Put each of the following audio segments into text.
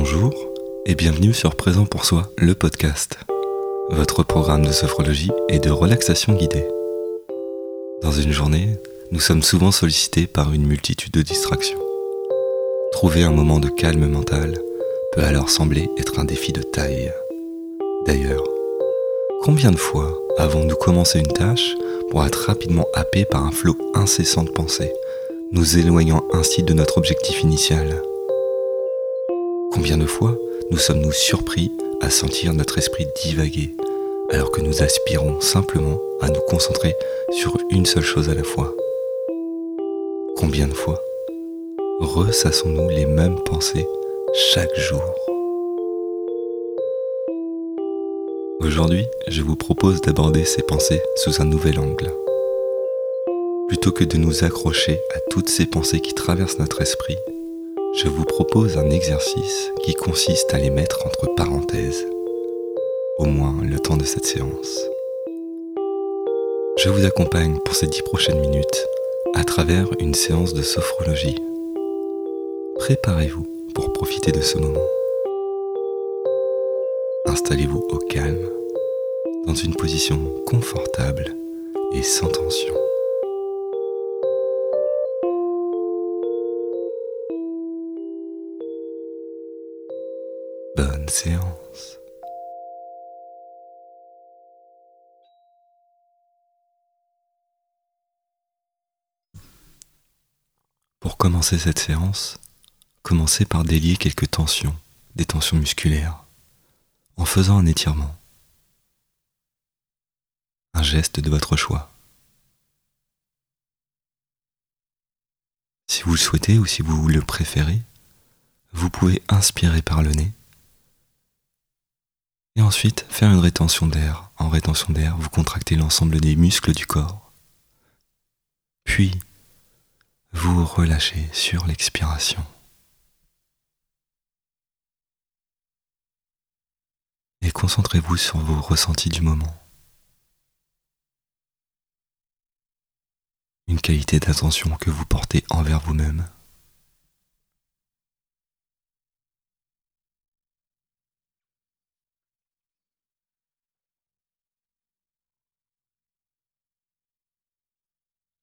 Bonjour et bienvenue sur Présent pour Soi, le podcast, votre programme de sophrologie et de relaxation guidée. Dans une journée, nous sommes souvent sollicités par une multitude de distractions. Trouver un moment de calme mental peut alors sembler être un défi de taille. D'ailleurs, combien de fois avons-nous commencé une tâche pour être rapidement happés par un flot incessant de pensées, nous éloignant ainsi de notre objectif initial? Combien de fois nous sommes-nous surpris à sentir notre esprit divaguer alors que nous aspirons simplement à nous concentrer sur une seule chose à la fois? Combien de fois ressassons-nous les mêmes pensées chaque jour? Aujourd'hui, je vous propose d'aborder ces pensées sous un nouvel angle. Plutôt que de nous accrocher à toutes ces pensées qui traversent notre esprit, je vous propose un exercice qui consiste à les mettre entre parenthèses, au moins le temps de cette séance. Je vous accompagne pour ces dix prochaines minutes à travers une séance de sophrologie. Préparez-vous pour profiter de ce moment. Installez-vous au calme, dans une position confortable et sans tension. Séance. Pour commencer cette séance, commencez par délier quelques tensions, des tensions musculaires, en faisant un étirement. Un geste de votre choix. Si vous le souhaitez ou si vous le préférez, vous pouvez inspirer par le nez et ensuite, faire une rétention d'air. En rétention d'air, vous contractez l'ensemble des muscles du corps. Puis, vous relâchez sur l'expiration. Et concentrez-vous sur vos ressentis du moment. Une qualité d'attention que vous portez envers vous-même.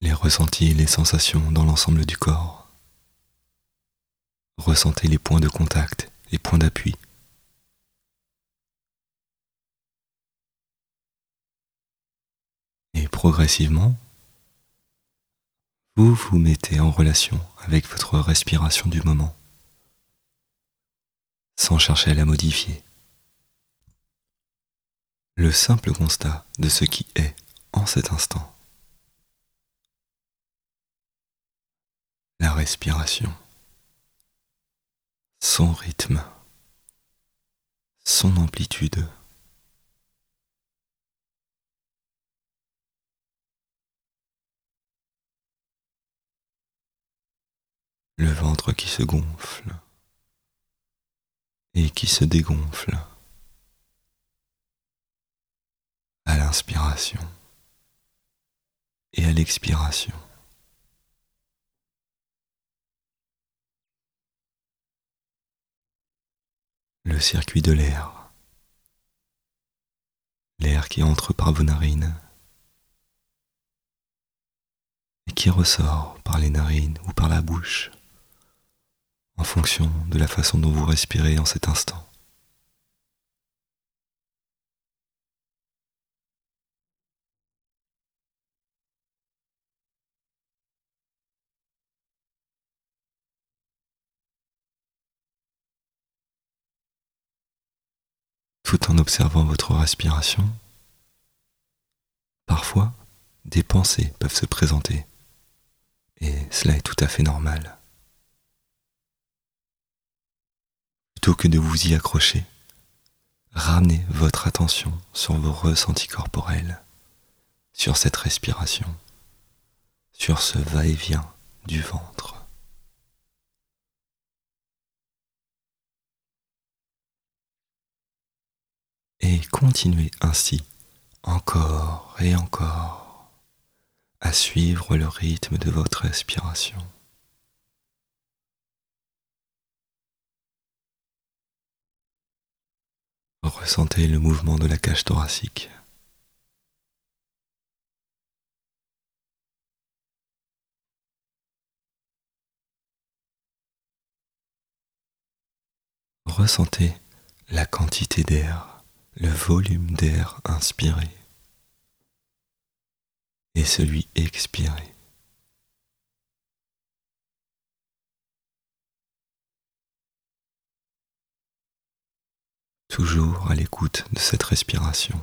Les ressentis les sensations dans l'ensemble du corps. Ressentez les points de contact et points d'appui. Et progressivement, vous vous mettez en relation avec votre respiration du moment, sans chercher à la modifier. Le simple constat de ce qui est en cet instant. la respiration, son rythme, son amplitude. Le ventre qui se gonfle. Et qui se dégonfle. À l'inspiration. Et à l'expiration. Le circuit de l'air, l'air qui entre par vos narines et qui ressort par les narines ou par la bouche en fonction de la façon dont vous respirez en cet instant. Tout en observant votre respiration, parfois des pensées peuvent se présenter, et cela est tout à fait normal. Plutôt que de vous y accrocher, ramenez votre attention sur vos ressentis corporels, sur cette respiration, sur ce va-et-vient du ventre. Et continuez ainsi encore et encore à suivre le rythme de votre respiration. Ressentez le mouvement de la cage thoracique. Ressentez la quantité d'air, le volume d'air inspiré et celui expiré. Toujours à l'écoute de cette respiration.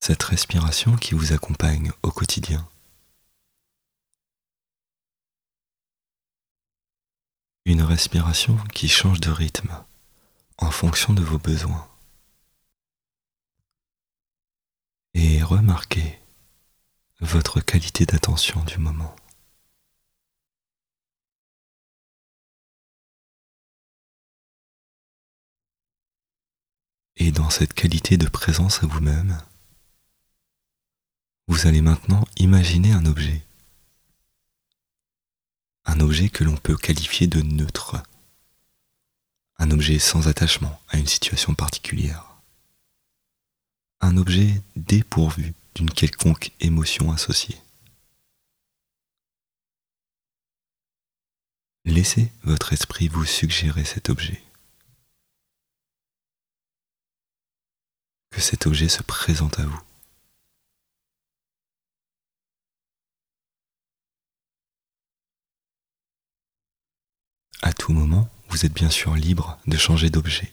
Cette respiration qui vous accompagne au quotidien. Une respiration qui change de rythme en fonction de vos besoins. Et remarquez votre qualité d'attention du moment. Et dans cette qualité de présence à vous-même, vous allez maintenant imaginer un objet un objet que l'on peut qualifier de neutre, un objet sans attachement à une situation particulière, un objet dépourvu d'une quelconque émotion associée. Laissez votre esprit vous suggérer cet objet. Que cet objet se présente à vous. Tout moment, vous êtes bien sûr libre de changer d'objet.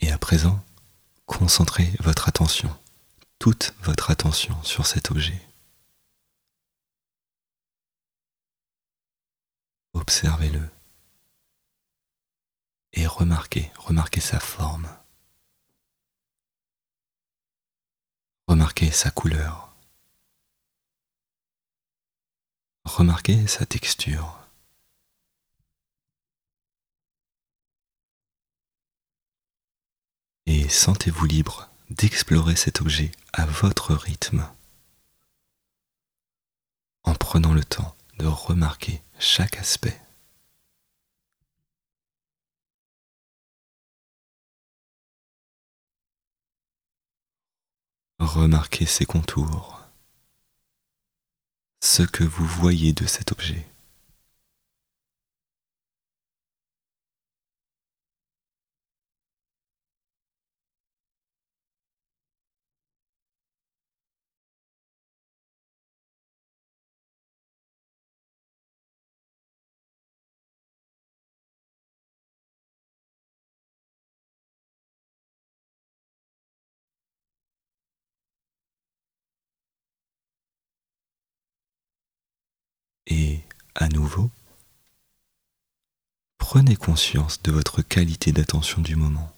Et à présent, concentrez votre attention, toute votre attention sur cet objet. Observez-le et remarquez, remarquez sa forme. Remarquez sa couleur. Remarquez sa texture. Et sentez-vous libre d'explorer cet objet à votre rythme, en prenant le temps de remarquer chaque aspect. Remarquez ses contours ce que vous voyez de cet objet. À nouveau, prenez conscience de votre qualité d'attention du moment.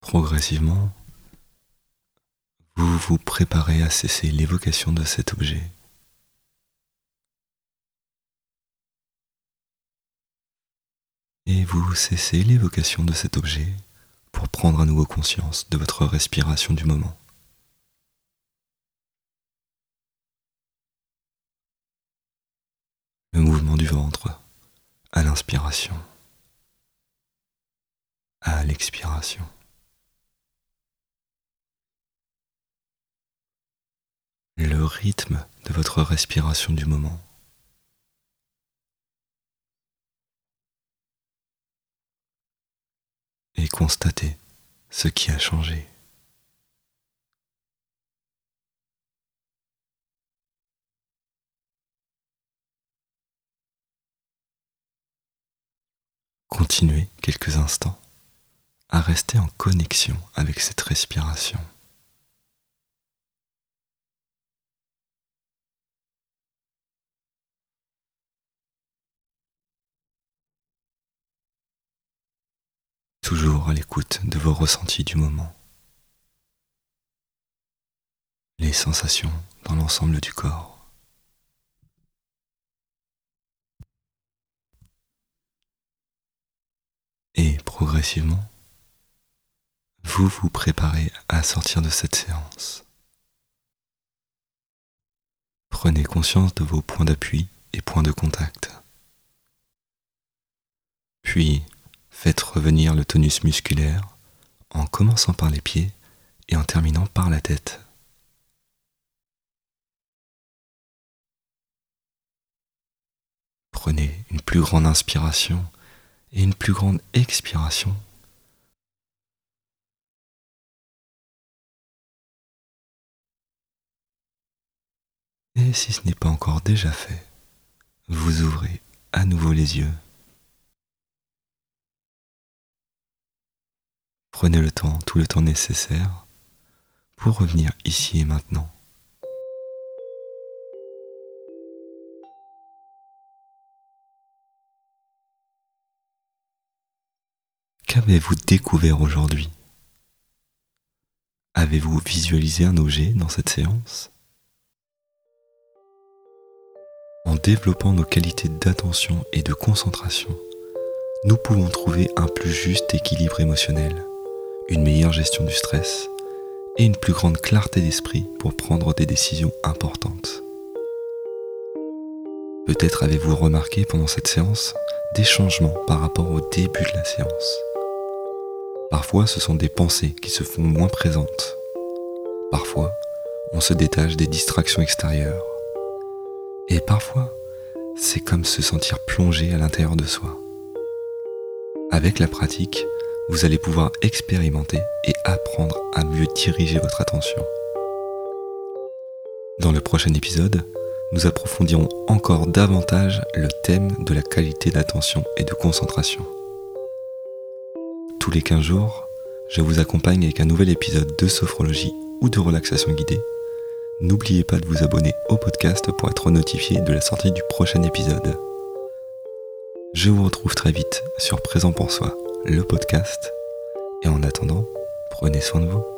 Progressivement, vous vous préparez à cesser l'évocation de cet objet. Et vous cessez l'évocation de cet objet pour prendre à nouveau conscience de votre respiration du moment. Le mouvement du ventre à l'inspiration, à l'expiration. Le rythme de votre respiration du moment. Constater ce qui a changé. Continuez quelques instants à rester en connexion avec cette respiration. Toujours à l'écoute de vos ressentis du moment. les sensations dans l'ensemble du corps. Et progressivement, vous vous préparez à sortir de cette séance. Prenez conscience de vos points d'appui et points de contact. Puis, faites revenir le tonus musculaire en commençant par les pieds et en terminant par la tête. Prenez une plus grande inspiration et une plus grande expiration. Et si ce n'est pas encore déjà fait, vous ouvrez à nouveau les yeux. Prenez le temps, tout le temps nécessaire pour revenir ici et maintenant. Qu'avez-vous découvert aujourd'hui? Avez-vous visualisé un objet dans cette séance? En développant nos qualités d'attention et de concentration, nous pouvons trouver un plus juste équilibre émotionnel, une meilleure gestion du stress et une plus grande clarté d'esprit pour prendre des décisions importantes. Peut-être avez-vous remarqué pendant cette séance des changements par rapport au début de la séance. Parfois, ce sont des pensées qui se font moins présentes. Parfois, on se détache des distractions extérieures. Et parfois, c'est comme se sentir plongé à l'intérieur de soi. Avec la pratique, vous allez pouvoir expérimenter et apprendre à mieux diriger votre attention. Dans le prochain épisode, nous approfondirons encore davantage le thème de la qualité d'attention et de concentration. Tous les 15 jours, je vous accompagne avec un nouvel épisode de sophrologie ou de relaxation guidée. N'oubliez pas de vous abonner au podcast pour être notifié de la sortie du prochain épisode. Je vous retrouve très vite sur Présent pour Soi le podcast. Et en attendant, prenez soin de vous.